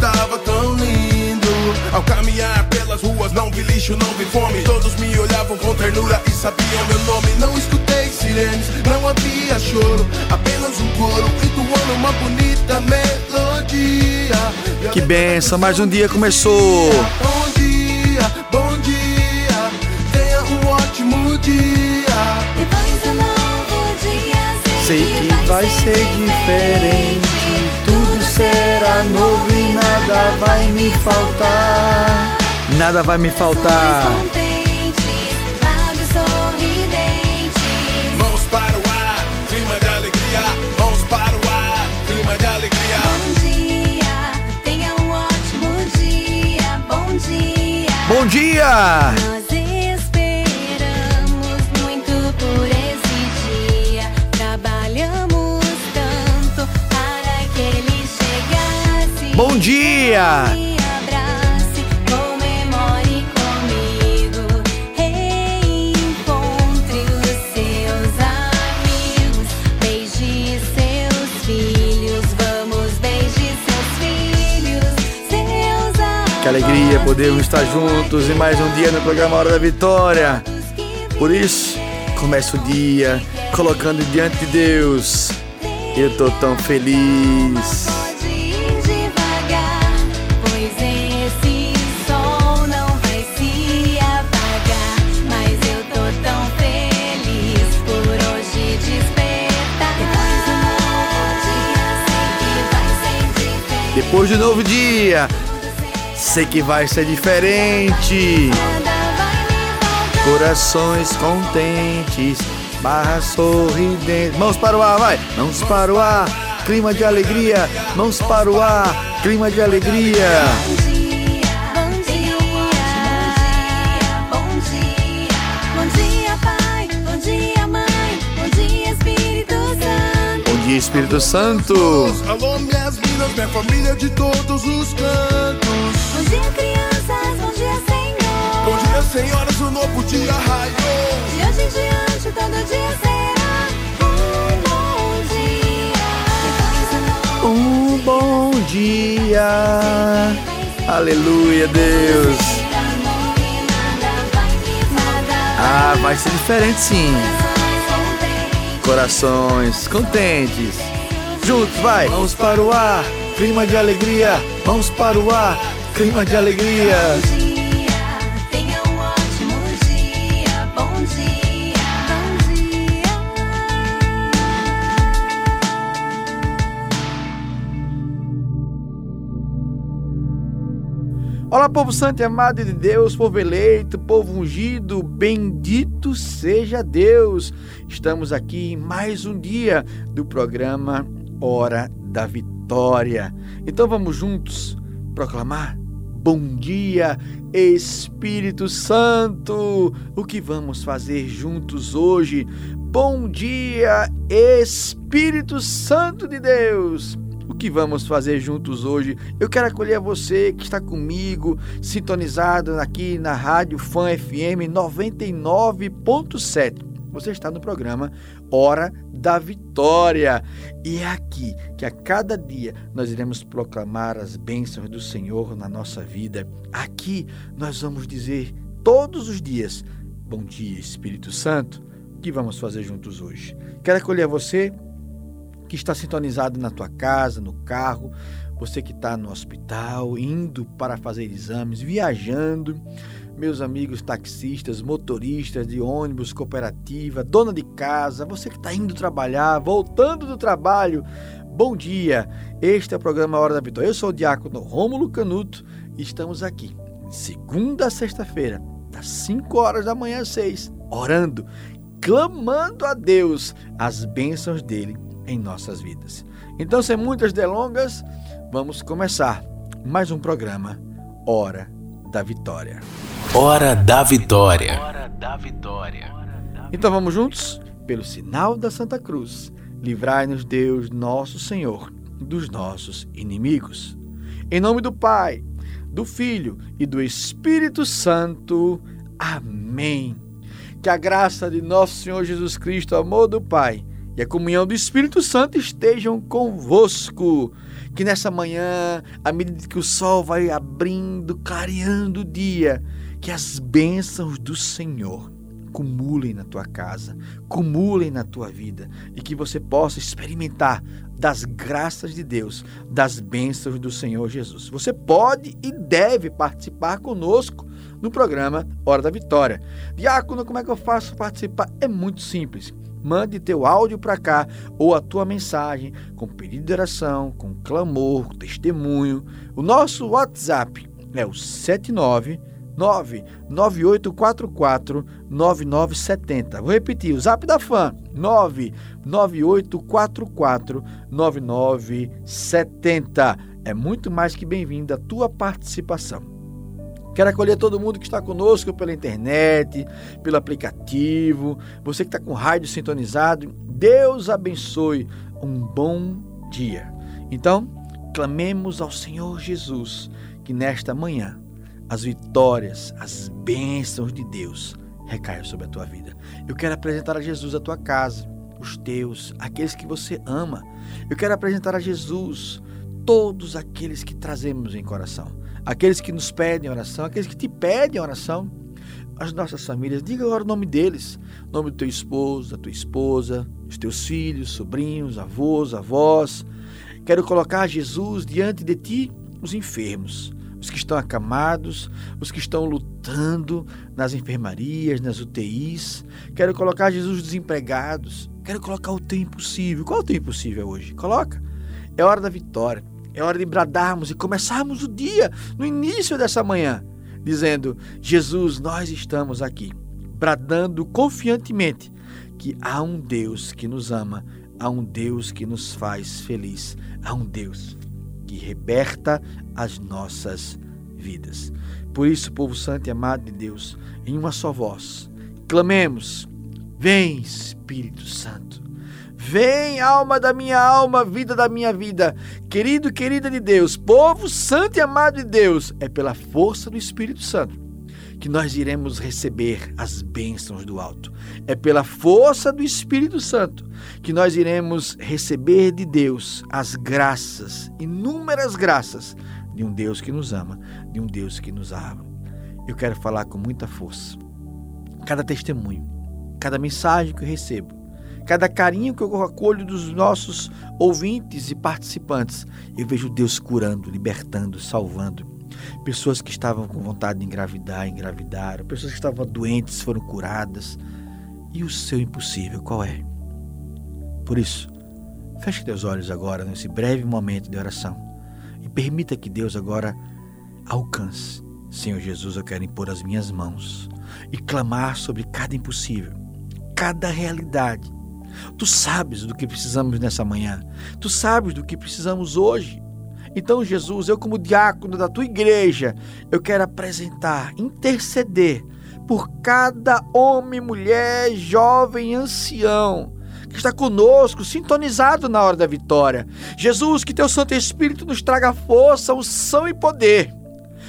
estava tão lindo. Ao caminhar pelas ruas, não vi lixo, não vi fome. Todos me olhavam com ternura e sabiam meu nome. Não escutei sirenes, não havia choro. Apenas um coro entoando uma bonita melodia. Que benção, mais um dia começou. Bom dia, bom dia. Tenha um ótimo dia. Depois do novo dia, Sei que vai ser diferente. Será novo e nada vai me faltar. Nada vai me faltar. Mãos para o ar, clima de alegria. Mãos para o ar, clima de alegria. Bom dia, tenha um ótimo dia. Bom dia. Bom dia! Dia! Me abrace, comemore comigo. Reencontre os seus amigos. Beije seus filhos. Vamos, beije seus filhos. Seus amigos. Que alegria podermos estar juntos em mais um dia no programa Hora da Vitória. Por isso, começa o dia colocando diante de Deus. Eu tô tão feliz. Depois de um novo dia, sei que vai ser diferente. Corações contentes, barra sorridente. Mãos para o ar, vai! Mãos para o ar, clima de alegria. Mãos para o ar, clima de alegria. Espírito Santo. Alô, minhas minas, minha família de todos os cantos. Bom dia, crianças, bom dia, Senhor. Bom dia, senhoras, o novo dia raiou. De hoje em diante, todo dia será um bom dia. Um bom dia. Aleluia, Deus. Ah, vai ser diferente sim. Corações contentes. Juntos, vai. Mãos para o ar, clima de alegria. Mãos para o ar, clima de alegria. Bom dia, tenha um ótimo dia. Bom dia, bom dia. Olá, povo santo e amado de Deus, povo eleito, povo ungido, bendito seja Deus. Estamos aqui em mais um dia do programa Hora da Vitória. Então vamos juntos proclamar Bom dia, Espírito Santo. O que vamos fazer juntos hoje? Bom dia, Espírito Santo de Deus. O que vamos fazer juntos hoje? Eu quero acolher você que está comigo, sintonizado aqui na Rádio Fã FM 99.7. Você está no programa Hora da Vitória. E é aqui que a cada dia nós iremos proclamar as bênçãos do Senhor na nossa vida. Aqui nós vamos dizer todos os dias: Bom dia, Espírito Santo. O que vamos fazer juntos hoje? Quero acolher você que está sintonizado na tua casa, no carro, você que está no hospital, indo para fazer exames, viajando, meus amigos taxistas, motoristas de ônibus, cooperativa, dona de casa, você que está indo trabalhar, voltando do trabalho. bom dia. Este é o programa Hora da Vitória. Eu sou o diácono Rômulo Canuto e estamos aqui, segunda a sexta-feira, das 5 horas da manhã às 6, orando, clamando a Deus as bênçãos dele em nossas vidas. Então, sem muitas delongas, vamos começar mais um programa Hora da Vitória. Hora da Vitória. Hora da Vitória. Então vamos juntos? Pelo sinal da Santa Cruz, livrai-nos Deus, nosso Senhor, dos nossos inimigos. Em nome do Pai, do Filho e do Espírito Santo. Amém. Que a graça de nosso Senhor Jesus Cristo, o amor do Pai e a comunhão do Espírito Santo estejam convosco. Que nessa manhã, à medida que o sol vai abrindo, clareando o dia, que as bênçãos do Senhor cumulem na tua casa, cumulem na tua vida e que você possa experimentar das graças de Deus, das bênçãos do Senhor Jesus. Você pode e deve participar conosco no programa Hora da Vitória. Diácono, como é que eu faço participar? É muito simples. Mande teu áudio para cá ou a tua mensagem com pedido de oração, com clamor, com testemunho. O nosso WhatsApp é o 79 99844 9970. Vou repetir, o Zap da Fã 99844 9970. É muito mais que bem-vinda a tua participação. Quero acolher todo mundo que está conosco pela internet, pelo aplicativo, você que está com rádio sintonizado. Deus abençoe. Um bom dia. Então, clamemos ao Senhor Jesus que nesta manhã as vitórias, as bênçãos de Deus recaiam sobre a tua vida. Eu quero apresentar a Jesus a tua casa, os teus, aqueles que você ama. Eu quero apresentar a Jesus todos aqueles que trazemos em coração, aqueles que nos pedem oração, aqueles que te pedem oração, as nossas famílias. Diga agora o nome deles, o nome do teu esposo, da tua esposa, dos teus filhos, sobrinhos, avós, avós. Quero colocar Jesus diante de ti, os enfermos os que estão acamados, os que estão lutando nas enfermarias, nas UTIs. Quero colocar Jesus desempregados. Quero colocar o teu impossível. Qual é o teu impossível hoje? Coloca. É hora da vitória. É hora de bradarmos e começarmos o dia no início dessa manhã, dizendo: Jesus, nós estamos aqui, bradando confiantemente que há um Deus que nos ama, há um Deus que nos faz feliz, há um Deus que liberta as nossas vidas. Por isso, povo santo e amado de Deus, em uma só voz, clamemos: Vem, Espírito Santo. Vem, alma da minha alma, vida da minha vida. Querido querida de Deus, povo santo e amado de Deus, é pela força do Espírito Santo que nós iremos receber as bênçãos do alto. É pela força do Espírito Santo que nós iremos receber de Deus as graças, inúmeras graças, de um Deus que nos ama, de um Deus que nos ama. Eu quero falar com muita força. Cada testemunho, cada mensagem que eu recebo, cada carinho que eu acolho dos nossos ouvintes e participantes, eu vejo Deus curando, libertando, salvando. Pessoas que estavam com vontade de engravidar, engravidaram. Pessoas que estavam doentes foram curadas. E o seu impossível, qual é? Por isso, feche teus olhos agora nesse breve momento de oração e permita que Deus agora alcance. Senhor Jesus, eu quero impor as minhas mãos e clamar sobre cada impossível, cada realidade. Tu sabes do que precisamos nessa manhã. Tu sabes do que precisamos hoje. Então, Jesus, eu, como diácono da tua igreja, eu quero apresentar, interceder por cada homem, mulher, jovem, ancião que está conosco, sintonizado na hora da vitória. Jesus, que teu Santo Espírito nos traga força, unção e poder,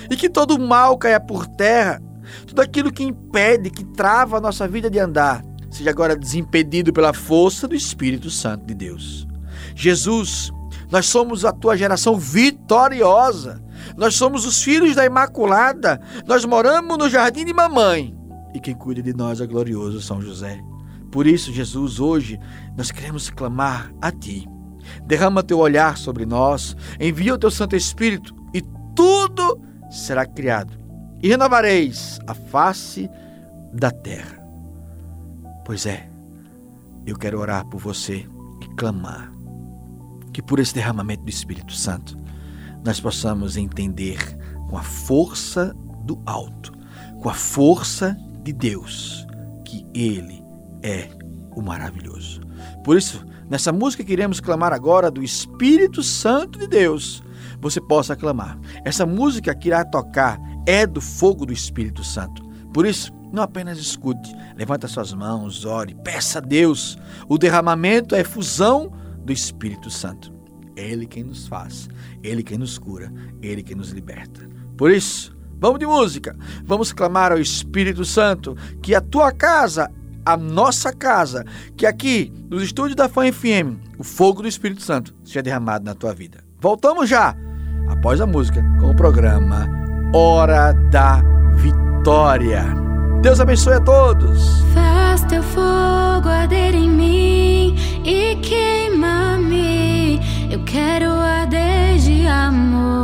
e que todo mal caia por terra, tudo aquilo que impede, que trava a nossa vida de andar, seja agora desimpedido pela força do Espírito Santo de Deus. Jesus, nós somos a tua geração vitoriosa. Nós somos os filhos da Imaculada. Nós moramos no jardim de mamãe. E quem cuida de nós é glorioso São José. Por isso, Jesus, hoje nós queremos clamar a ti. Derrama teu olhar sobre nós, envia o teu Santo Espírito e tudo será criado. E renovareis a face da terra. Pois é, eu quero orar por você e clamar que por esse derramamento do Espírito Santo nós possamos entender com a força do alto, com a força de Deus, que Ele é o maravilhoso. Por isso, nessa música que iremos clamar agora do Espírito Santo de Deus, você possa clamar. Essa música que irá tocar é do fogo do Espírito Santo. Por isso, não apenas escute, levanta suas mãos, ore, peça a Deus. O derramamento é a efusão do Espírito Santo. Ele quem nos faz, Ele quem nos cura, Ele quem nos liberta. Por isso, vamos de música, vamos clamar ao Espírito Santo que a tua casa, a nossa casa, que aqui nos estúdios da Fã FM, o fogo do Espírito Santo seja derramado na tua vida. Voltamos já, após a música, com o programa Hora da Vitória. Deus abençoe a todos. Faz teu fogo arder em mim e queima-me. Eu quero arder de amor.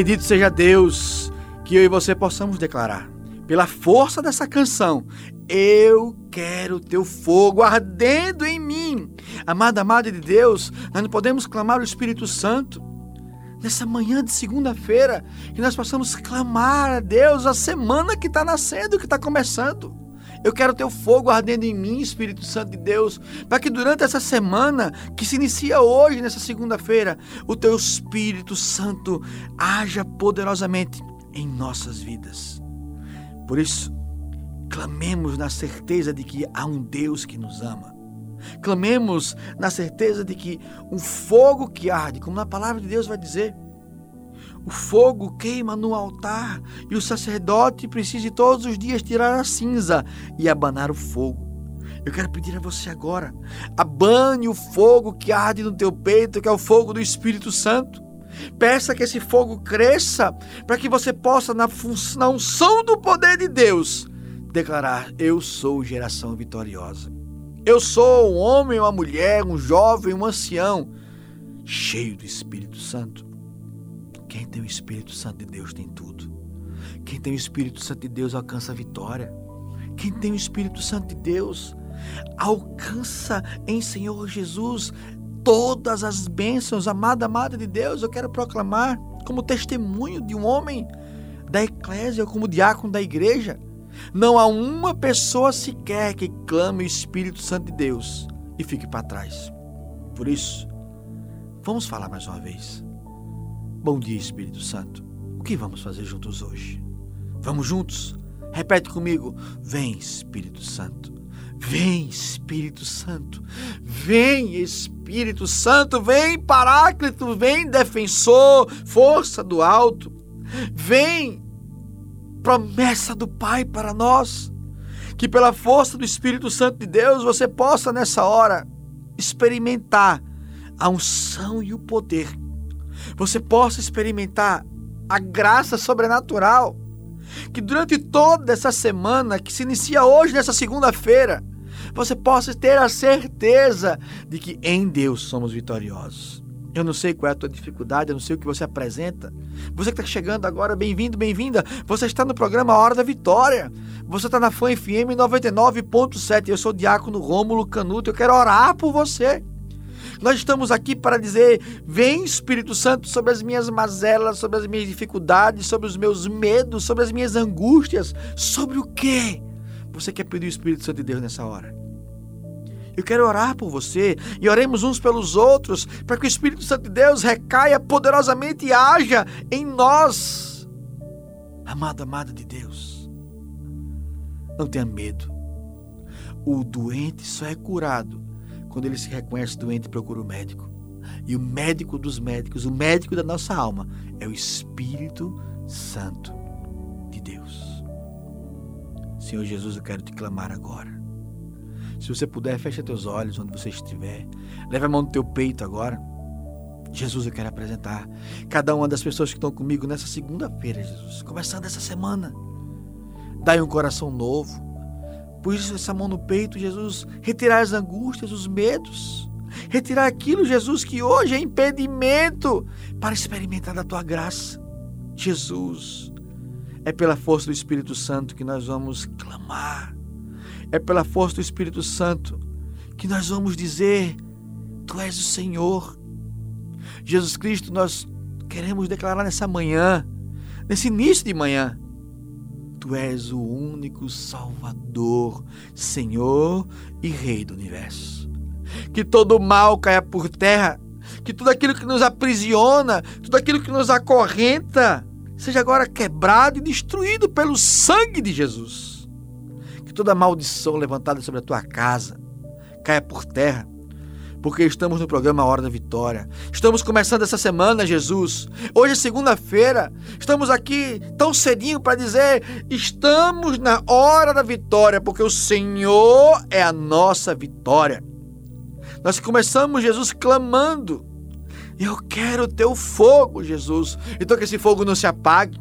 Bendito seja Deus que eu e você possamos declarar, pela força dessa canção, eu quero teu fogo ardendo em mim. Amada, amada de Deus, nós não podemos clamar o Espírito Santo nessa manhã de segunda-feira, que nós possamos clamar a Deus a semana que está nascendo, que está começando. Eu quero teu fogo ardendo em mim, Espírito Santo de Deus, para que durante essa semana que se inicia hoje, nessa segunda-feira, o teu Espírito Santo haja poderosamente em nossas vidas. Por isso, clamemos na certeza de que há um Deus que nos ama. Clamemos na certeza de que um fogo que arde, como na palavra de Deus vai dizer, o fogo queima no altar e o sacerdote precisa todos os dias tirar a cinza e abanar o fogo. Eu quero pedir a você agora, abane o fogo que arde no teu peito, que é o fogo do Espírito Santo. Peça que esse fogo cresça para que você possa, na, na unção do poder de Deus, declarar: Eu sou geração vitoriosa. Eu sou um homem, uma mulher, um jovem, um ancião, cheio do Espírito Santo. Quem tem o Espírito Santo de Deus tem tudo. Quem tem o Espírito Santo de Deus alcança a vitória. Quem tem o Espírito Santo de Deus alcança em Senhor Jesus todas as bênçãos. Amada, amada de Deus, eu quero proclamar como testemunho de um homem da eclésia, como diácono da igreja. Não há uma pessoa sequer que clame o Espírito Santo de Deus e fique para trás. Por isso, vamos falar mais uma vez. Bom dia, Espírito Santo. O que vamos fazer juntos hoje? Vamos juntos? Repete comigo. Vem, Espírito Santo. Vem, Espírito Santo. Vem, Espírito Santo. Vem, Paráclito. Vem, defensor, força do alto. Vem, promessa do Pai para nós. Que pela força do Espírito Santo de Deus você possa nessa hora experimentar a unção e o poder você possa experimentar a graça sobrenatural. Que durante toda essa semana, que se inicia hoje, nessa segunda-feira, você possa ter a certeza de que em Deus somos vitoriosos. Eu não sei qual é a tua dificuldade, eu não sei o que você apresenta. Você que está chegando agora, bem-vindo, bem-vinda. Você está no programa Hora da Vitória. Você está na Fã FM 99.7. Eu sou o Diácono Rômulo Canuto. Eu quero orar por você. Nós estamos aqui para dizer: vem Espírito Santo sobre as minhas mazelas, sobre as minhas dificuldades, sobre os meus medos, sobre as minhas angústias. Sobre o quê? Você quer pedir o Espírito Santo de Deus nessa hora? Eu quero orar por você e oremos uns pelos outros para que o Espírito Santo de Deus recaia poderosamente e haja em nós. Amado, amada de Deus, não tenha medo. O doente só é curado quando ele se reconhece doente, procura o médico. E o médico dos médicos, o médico da nossa alma, é o Espírito Santo de Deus. Senhor Jesus, eu quero te clamar agora. Se você puder, feche teus olhos onde você estiver. Leve a mão no teu peito agora. Jesus, eu quero apresentar cada uma das pessoas que estão comigo nessa segunda-feira, Jesus, começando essa semana. Dai um coração novo Pus essa mão no peito, Jesus, retirar as angústias, os medos, retirar aquilo, Jesus, que hoje é impedimento para experimentar da tua graça. Jesus, é pela força do Espírito Santo que nós vamos clamar, é pela força do Espírito Santo que nós vamos dizer: Tu és o Senhor. Jesus Cristo, nós queremos declarar nessa manhã, nesse início de manhã, Tu és o único Salvador, Senhor e Rei do universo. Que todo mal caia por terra, que tudo aquilo que nos aprisiona, tudo aquilo que nos acorrenta, seja agora quebrado e destruído pelo sangue de Jesus. Que toda maldição levantada sobre a tua casa caia por terra porque estamos no programa Hora da Vitória. Estamos começando essa semana, Jesus. Hoje é segunda-feira. Estamos aqui tão cedinho para dizer: estamos na hora da vitória, porque o Senhor é a nossa vitória. Nós começamos, Jesus, clamando: Eu quero o teu fogo, Jesus. Então que esse fogo não se apague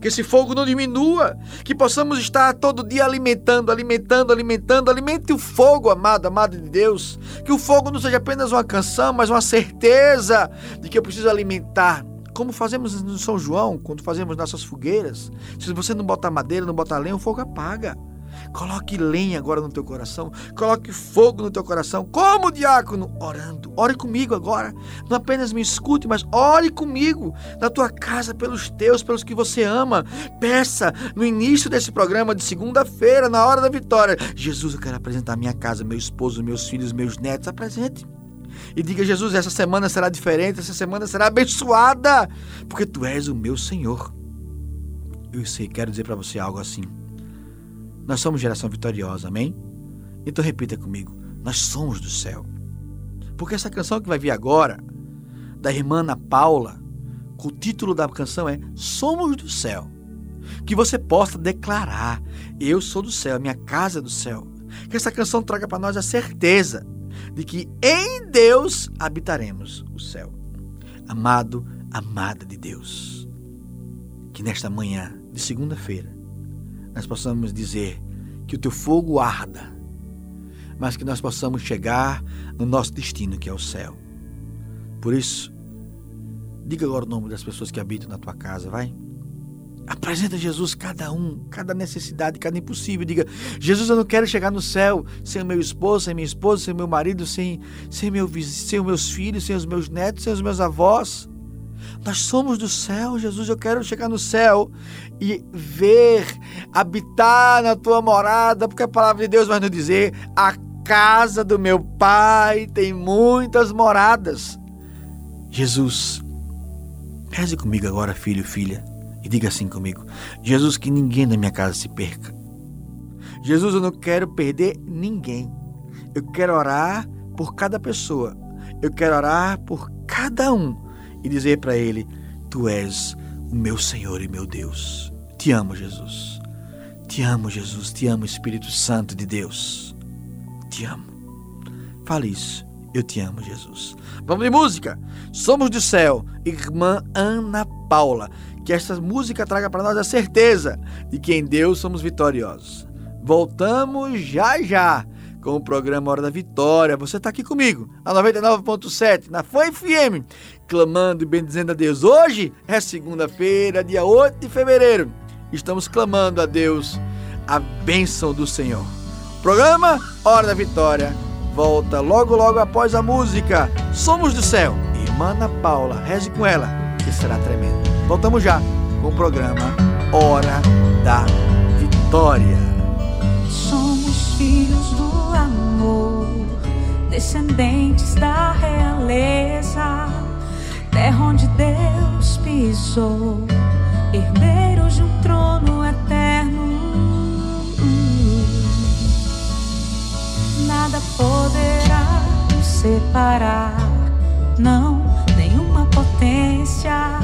que esse fogo não diminua, que possamos estar todo dia alimentando, alimentando, alimentando. Alimente o fogo, amado, amado de Deus. Que o fogo não seja apenas uma canção, mas uma certeza de que eu preciso alimentar Como fazemos no São João, quando fazemos nossas fogueiras. Se você não botar madeira, não botar lenha, o fogo apaga. Coloque lenha agora no teu coração. Coloque fogo no teu coração. Como diácono? Orando. Ore comigo agora. Não apenas me escute, mas ore comigo. Na tua casa, pelos teus, pelos que você ama. Peça no início desse programa de segunda-feira, na hora da vitória. Jesus, eu quero apresentar minha casa, meu esposo, meus filhos, meus netos. Apresente. E diga, Jesus, essa semana será diferente, essa semana será abençoada, porque tu és o meu Senhor. Eu sei, quero dizer para você algo assim. Nós somos geração vitoriosa, amém? Então repita comigo: nós somos do céu. Porque essa canção que vai vir agora, da irmã Ana Paula, o título da canção é Somos do Céu. Que você possa declarar: Eu sou do céu, minha casa é do céu. Que essa canção traga para nós a certeza de que em Deus habitaremos o céu. Amado, amada de Deus, que nesta manhã de segunda-feira nós possamos dizer que o teu fogo arda, mas que nós possamos chegar no nosso destino, que é o céu. Por isso, diga agora o nome das pessoas que habitam na tua casa, vai. Apresenta Jesus cada um, cada necessidade, cada impossível. Diga: Jesus, eu não quero chegar no céu sem o meu esposo, sem minha esposa, sem meu marido, sem, sem, meu, sem os meus filhos, sem os meus netos, sem os meus avós. Nós somos do céu, Jesus. Eu quero chegar no céu e ver, habitar na tua morada, porque a palavra de Deus vai nos dizer: a casa do meu pai tem muitas moradas. Jesus, reze comigo agora, filho filha, e diga assim comigo: Jesus, que ninguém na minha casa se perca. Jesus, eu não quero perder ninguém. Eu quero orar por cada pessoa. Eu quero orar por cada um e dizer para ele: Tu és o meu Senhor e meu Deus. Te amo, Jesus. Te amo, Jesus. Te amo, Espírito Santo de Deus. Te amo. Fale isso. Eu te amo, Jesus. Vamos de música. Somos do céu, irmã Ana Paula. Que esta música traga para nós a certeza de que em Deus somos vitoriosos. Voltamos já já com o programa Hora da Vitória. Você está aqui comigo, a 99.7, na Foi FM, clamando e bendizendo a Deus. Hoje é segunda-feira, dia 8 de fevereiro. Estamos clamando a Deus a bênção do Senhor. Programa Hora da Vitória volta logo, logo após a música Somos do Céu. Irmã Ana Paula, reze com ela, que será tremendo. Voltamos já com o programa Hora da Vitória. Somos filhos descendentes da realeza, terra onde Deus pisou, herdeiros de um trono eterno. Nada poderá nos separar, não, nenhuma potência.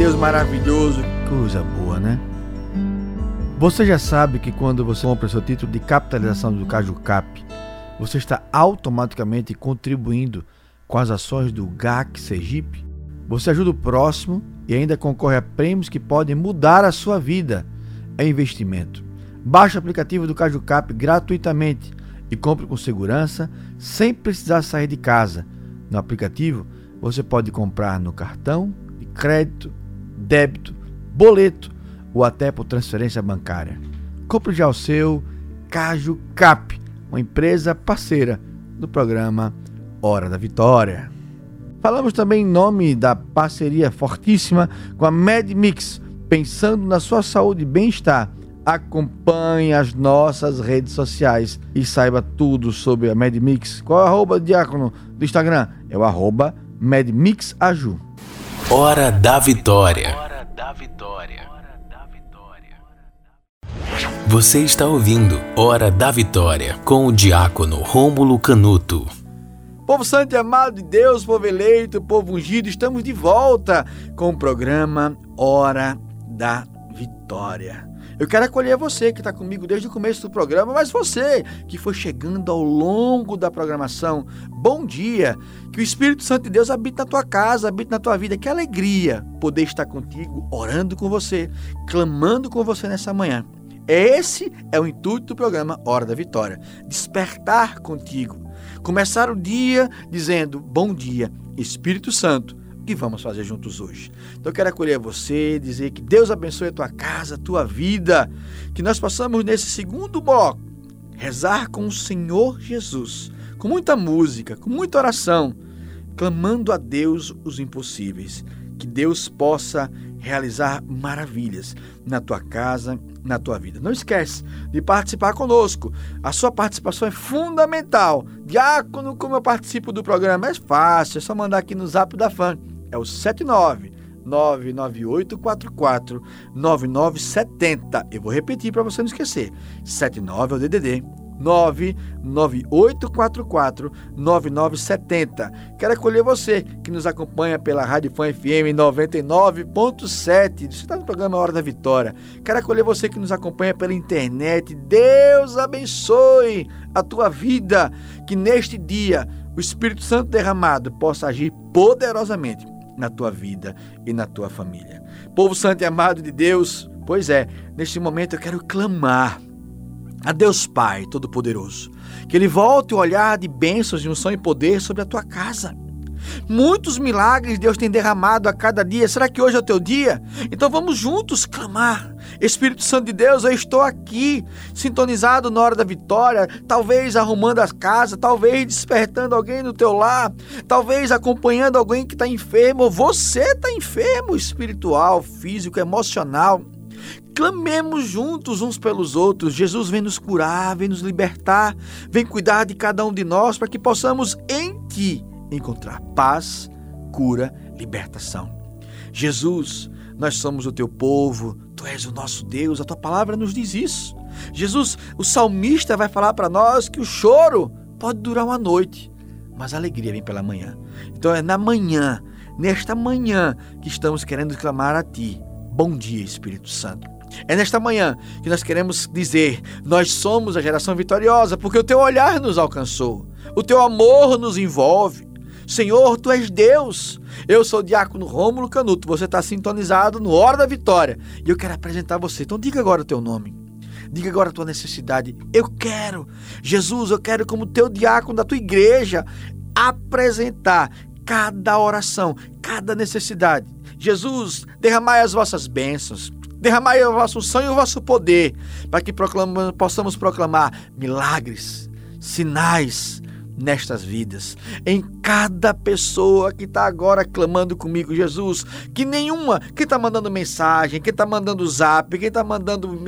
Deus maravilhoso, coisa boa, né? Você já sabe que quando você compra seu título de capitalização do Caju Cap, você está automaticamente contribuindo com as ações do GAC Sergipe? Você ajuda o próximo e ainda concorre a prêmios que podem mudar a sua vida. É investimento. Baixe o aplicativo do Caju Cap gratuitamente e compre com segurança, sem precisar sair de casa. No aplicativo, você pode comprar no cartão de crédito, débito, boleto ou até por transferência bancária. Compre já o seu Caju Cap, uma empresa parceira do programa Hora da Vitória. Falamos também em nome da parceria fortíssima com a MedMix, pensando na sua saúde e bem-estar acompanhe as nossas redes sociais e saiba tudo sobre a MedMix. Qual é o arroba diácono do Instagram? É o arroba MedMixAju. Hora da Vitória. Você está ouvindo Hora da Vitória com o diácono Rômulo Canuto. Povo santo e amado de Deus, povo eleito, povo ungido, estamos de volta com o programa Hora da Vitória. Eu quero acolher você que está comigo desde o começo do programa, mas você que foi chegando ao longo da programação, bom dia. Que o Espírito Santo de Deus habite na tua casa, habite na tua vida. Que alegria poder estar contigo, orando com você, clamando com você nessa manhã. Esse é o intuito do programa Hora da Vitória: despertar contigo. Começar o dia dizendo: Bom dia, Espírito Santo vamos fazer juntos hoje. Então eu quero acolher você, dizer que Deus abençoe a tua casa, a tua vida, que nós possamos nesse segundo bloco rezar com o Senhor Jesus, com muita música, com muita oração, clamando a Deus os impossíveis, que Deus possa realizar maravilhas na tua casa, na tua vida. Não esquece de participar conosco. A sua participação é fundamental. Diácono, como eu participo do programa, é fácil, é só mandar aqui no Zap da Fã é o 79 99844 9970. Eu vou repetir para você não esquecer. 79 é o DDD 99844 9970. Quero acolher você que nos acompanha pela Rádio Fã FM 99.7. Você está no programa Hora da Vitória. Quero acolher você que nos acompanha pela internet. Deus abençoe a tua vida. Que neste dia o Espírito Santo derramado possa agir poderosamente na tua vida e na tua família. Povo santo e amado de Deus, pois é, neste momento eu quero clamar a Deus Pai Todo-Poderoso, que Ele volte o olhar de bênçãos, de unção e poder sobre a tua casa. Muitos milagres Deus tem derramado a cada dia. Será que hoje é o teu dia? Então vamos juntos clamar. Espírito Santo de Deus, eu estou aqui, sintonizado na hora da vitória, talvez arrumando as casas, talvez despertando alguém no teu lar, talvez acompanhando alguém que está enfermo. Você está enfermo espiritual, físico, emocional. Clamemos juntos uns pelos outros. Jesus vem nos curar, vem nos libertar, vem cuidar de cada um de nós para que possamos em Ti encontrar paz, cura, libertação. Jesus, nós somos o teu povo, tu és o nosso Deus, a tua palavra nos diz isso. Jesus, o salmista vai falar para nós que o choro pode durar uma noite, mas a alegria vem pela manhã. Então é na manhã, nesta manhã, que estamos querendo clamar a ti. Bom dia, Espírito Santo. É nesta manhã que nós queremos dizer: nós somos a geração vitoriosa, porque o teu olhar nos alcançou, o teu amor nos envolve. Senhor, tu és Deus. Eu sou o diácono Rômulo Canuto. Você está sintonizado no Hora da Vitória. E eu quero apresentar você. Então diga agora o teu nome. Diga agora a tua necessidade. Eu quero. Jesus, eu quero como teu diácono da tua igreja apresentar cada oração, cada necessidade. Jesus, derramai as vossas bênçãos. Derramai o vosso sangue e o vosso poder, para que possamos proclamar milagres, sinais, nestas vidas, em cada pessoa que está agora clamando comigo, Jesus, que nenhuma, quem está mandando mensagem, quem está mandando zap, quem está mandando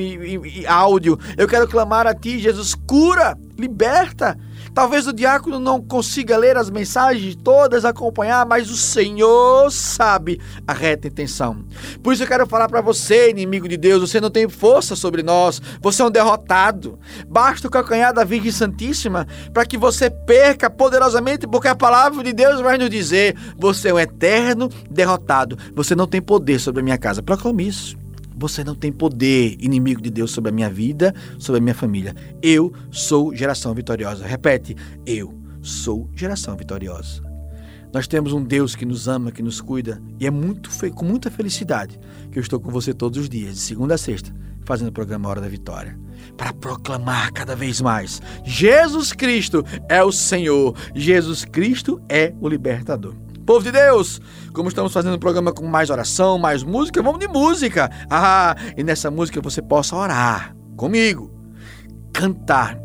áudio, eu quero clamar a Ti, Jesus, cura, liberta. Talvez o diácono não consiga ler as mensagens todas, acompanhar, mas o Senhor sabe a reta intenção. Por isso eu quero falar para você, inimigo de Deus, você não tem força sobre nós, você é um derrotado. Basta o calcanhar da Virgem Santíssima para que você perca poderosamente, porque a palavra de Deus vai nos dizer: você é um eterno derrotado, você não tem poder sobre a minha casa. Proclame isso. Você não tem poder, inimigo de Deus, sobre a minha vida, sobre a minha família. Eu sou geração vitoriosa. Repete, eu sou geração vitoriosa. Nós temos um Deus que nos ama, que nos cuida, e é muito com muita felicidade que eu estou com você todos os dias, de segunda a sexta, fazendo o programa Hora da Vitória, para proclamar cada vez mais: Jesus Cristo é o Senhor, Jesus Cristo é o libertador. Povo de Deus, como estamos fazendo um programa com mais oração, mais música, vamos de música. Ah, e nessa música você possa orar comigo, cantar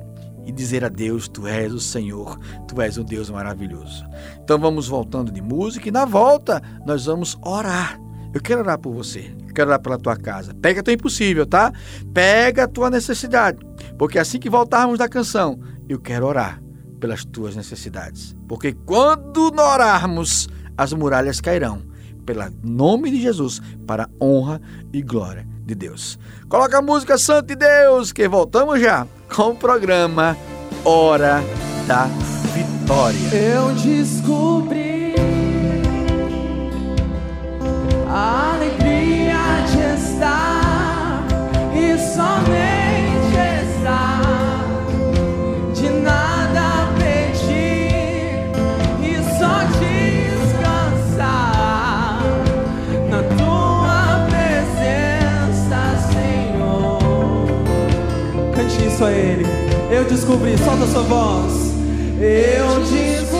e dizer a Deus: Tu és o Senhor, Tu és o Deus maravilhoso. Então vamos voltando de música e na volta nós vamos orar. Eu quero orar por você, quero orar pela tua casa. Pega teu impossível, tá? Pega a tua necessidade, porque assim que voltarmos da canção, eu quero orar pelas tuas necessidades. Porque quando orarmos, as muralhas cairão, pelo nome de Jesus, para honra e glória de Deus. Coloca a música Santo de Deus, que voltamos já com o programa Hora da Vitória. Eu descobri a alegria de estar e somente isso a Ele. Eu descobri, solta a sua voz. Eu descobri.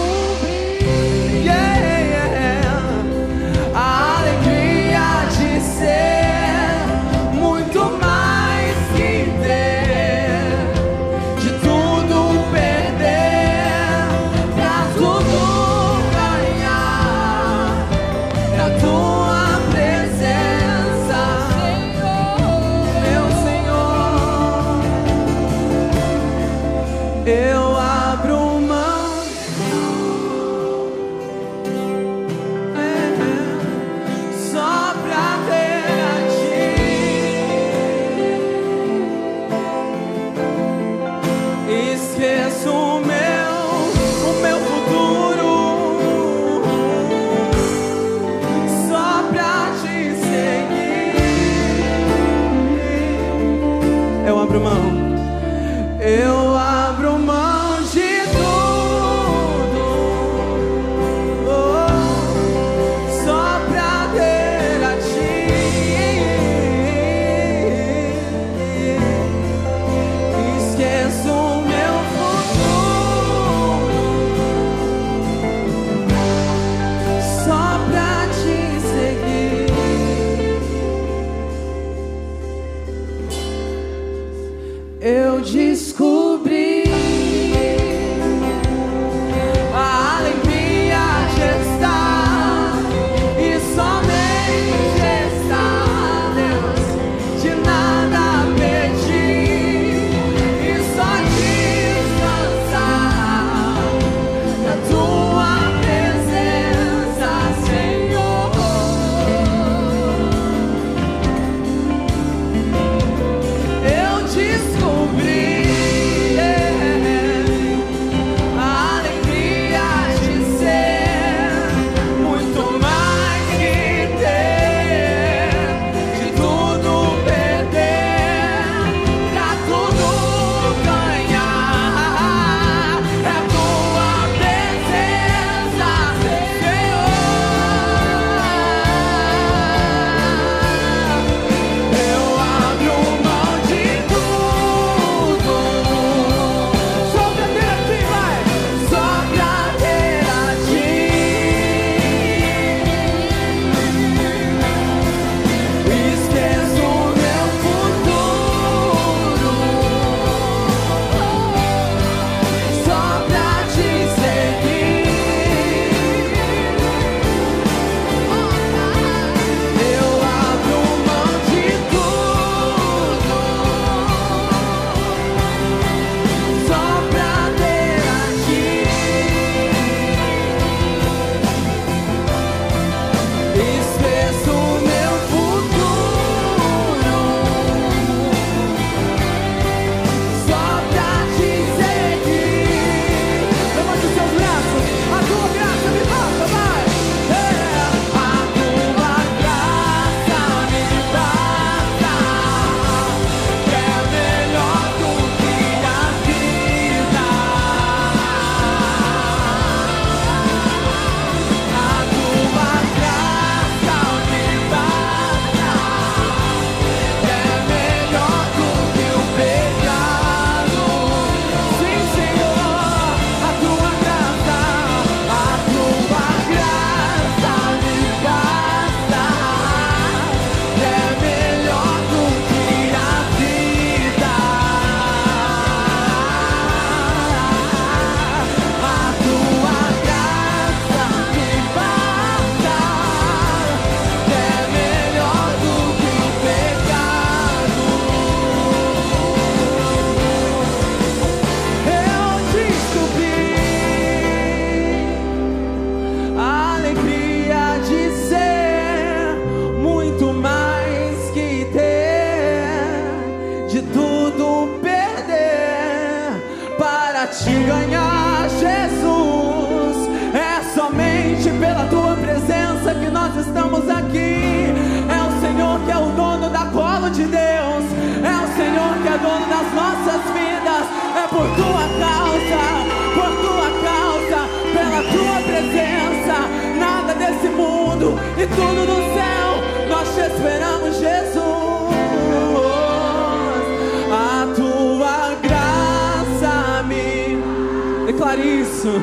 Declara isso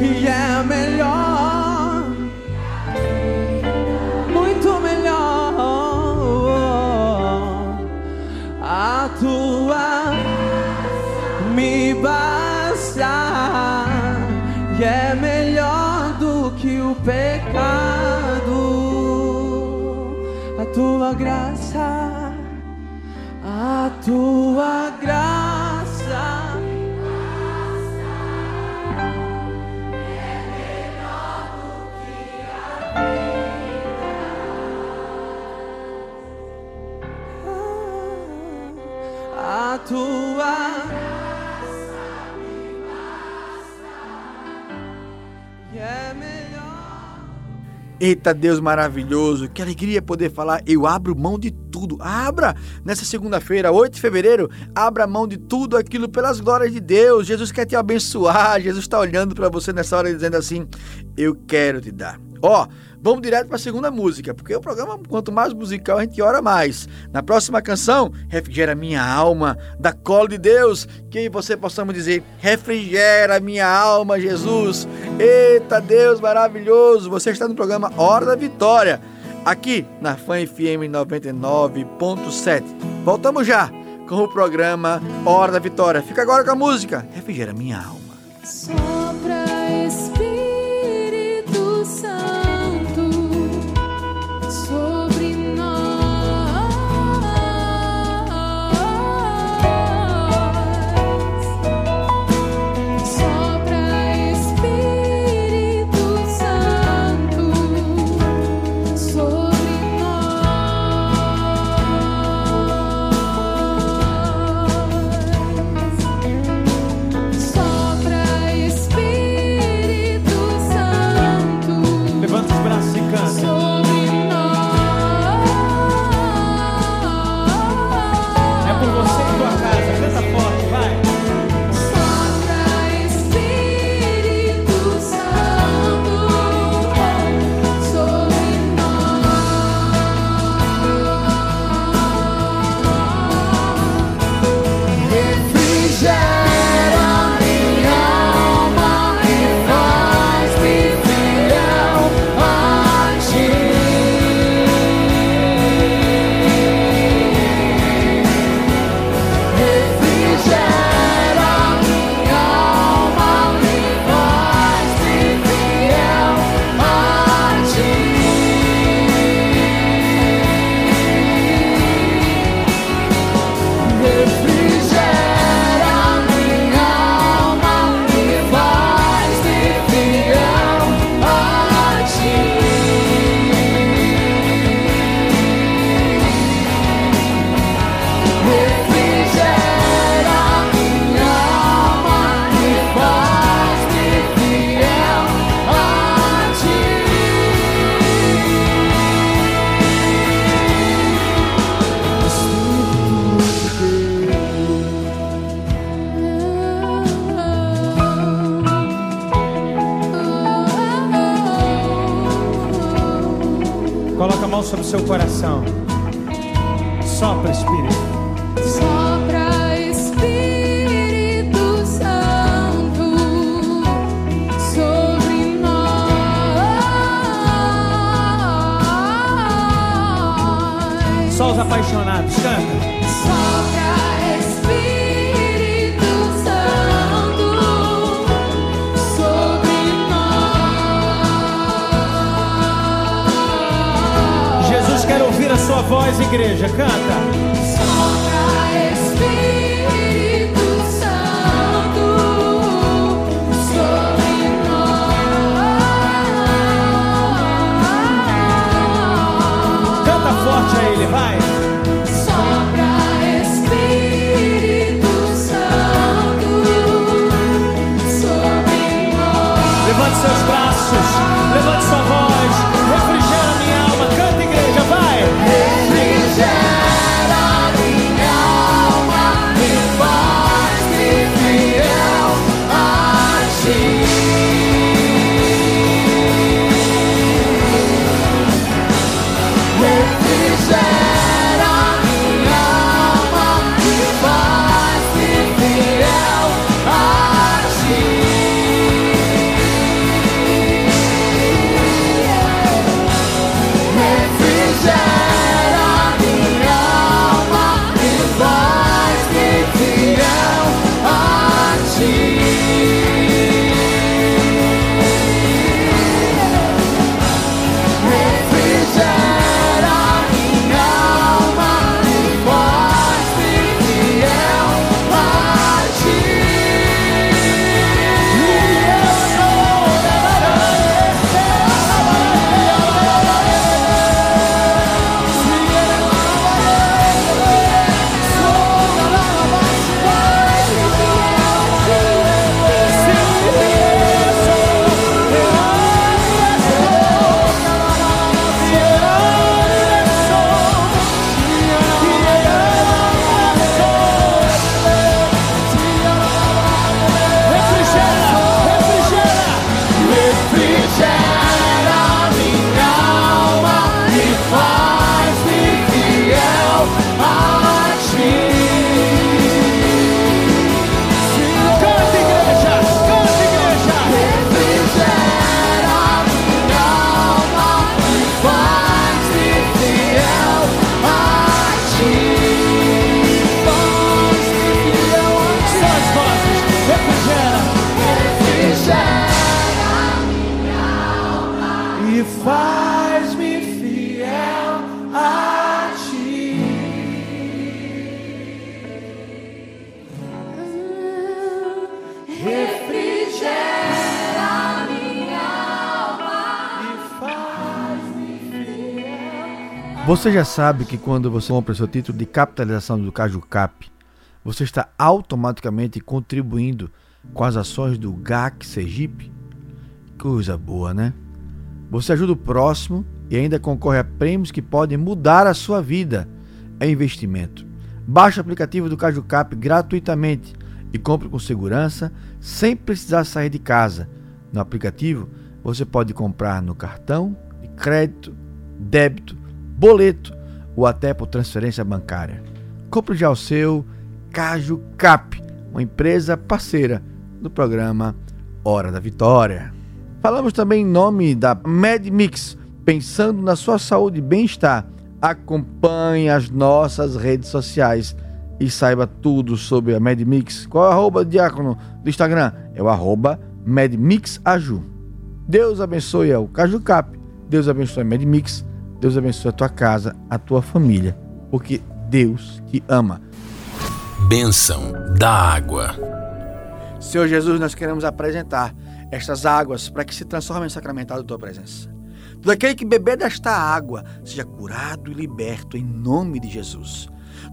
e é melhor, muito melhor. A tua me basta e é melhor do que o pecado. A tua graça, Eita Deus maravilhoso, que alegria poder falar. Eu abro mão de tudo. Abra nessa segunda-feira, 8 de fevereiro, abra mão de tudo aquilo pelas glórias de Deus. Jesus quer te abençoar. Jesus está olhando para você nessa hora dizendo assim: Eu quero te dar. Ó, vamos direto para a segunda música, porque o programa, quanto mais musical, a gente ora mais. Na próxima canção, Refrigera Minha Alma, da Cola de Deus, que você possamos dizer: Refrigera minha alma, Jesus. Eita Deus maravilhoso! Você está no programa Hora da Vitória, aqui na Fã FM 99.7. Voltamos já com o programa Hora da Vitória. Fica agora com a música Refrigera Minha Alma. Sopra Levante seus braços, levante sua Você já sabe que quando você compra seu título de capitalização do Caju Cap, você está automaticamente contribuindo com as ações do GAC Sergipe? Coisa boa, né? Você ajuda o próximo e ainda concorre a prêmios que podem mudar a sua vida. É investimento. Baixe o aplicativo do Caju Cap gratuitamente e compre com segurança, sem precisar sair de casa. No aplicativo, você pode comprar no cartão de crédito, débito, boleto ou até por transferência bancária. Compre já o seu Caju Cap, uma empresa parceira do programa Hora da Vitória. Falamos também em nome da MedMix, pensando na sua saúde e bem-estar. Acompanhe as nossas redes sociais e saiba tudo sobre a MedMix. Qual é o arroba, Diácono, do Instagram? É o arroba MedMixAju. Deus abençoe o Caju Cap, Deus abençoe a MedMix, Deus abençoe a tua casa, a tua família, porque Deus te ama. Bênção da água. Senhor Jesus, nós queremos apresentar estas águas para que se transformem em sacramentado da tua presença. Todo aquele que beber desta água seja curado e liberto em nome de Jesus.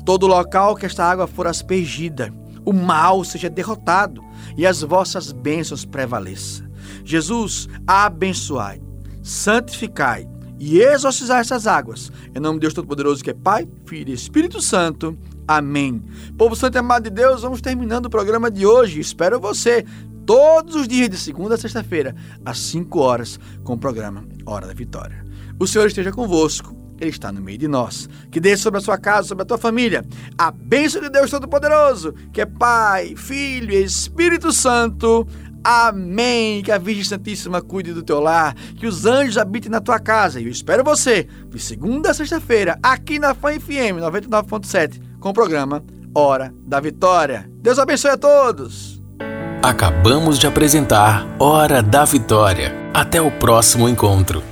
Todo local que esta água for aspergida, o mal seja derrotado e as vossas bênçãos prevaleçam. Jesus, abençoai, santificai e exorcizai essas águas. Em nome de Deus Todo-Poderoso, que é Pai, Filho e Espírito Santo. Amém. Povo santo e amado de Deus, vamos terminando o programa de hoje. Espero você todos os dias de segunda a sexta-feira, às 5 horas, com o programa Hora da Vitória. O Senhor esteja convosco. Ele está no meio de nós. Que desça sobre a sua casa, sobre a tua família, a bênção de Deus Todo-Poderoso, que é Pai, Filho e Espírito Santo. Amém. Que a Virgem Santíssima cuide do teu lar, que os anjos habitem na tua casa. E eu espero você de segunda a sexta-feira, aqui na Fã FM 99.7, com o programa Hora da Vitória. Deus abençoe a todos. Acabamos de apresentar Hora da Vitória. Até o próximo encontro.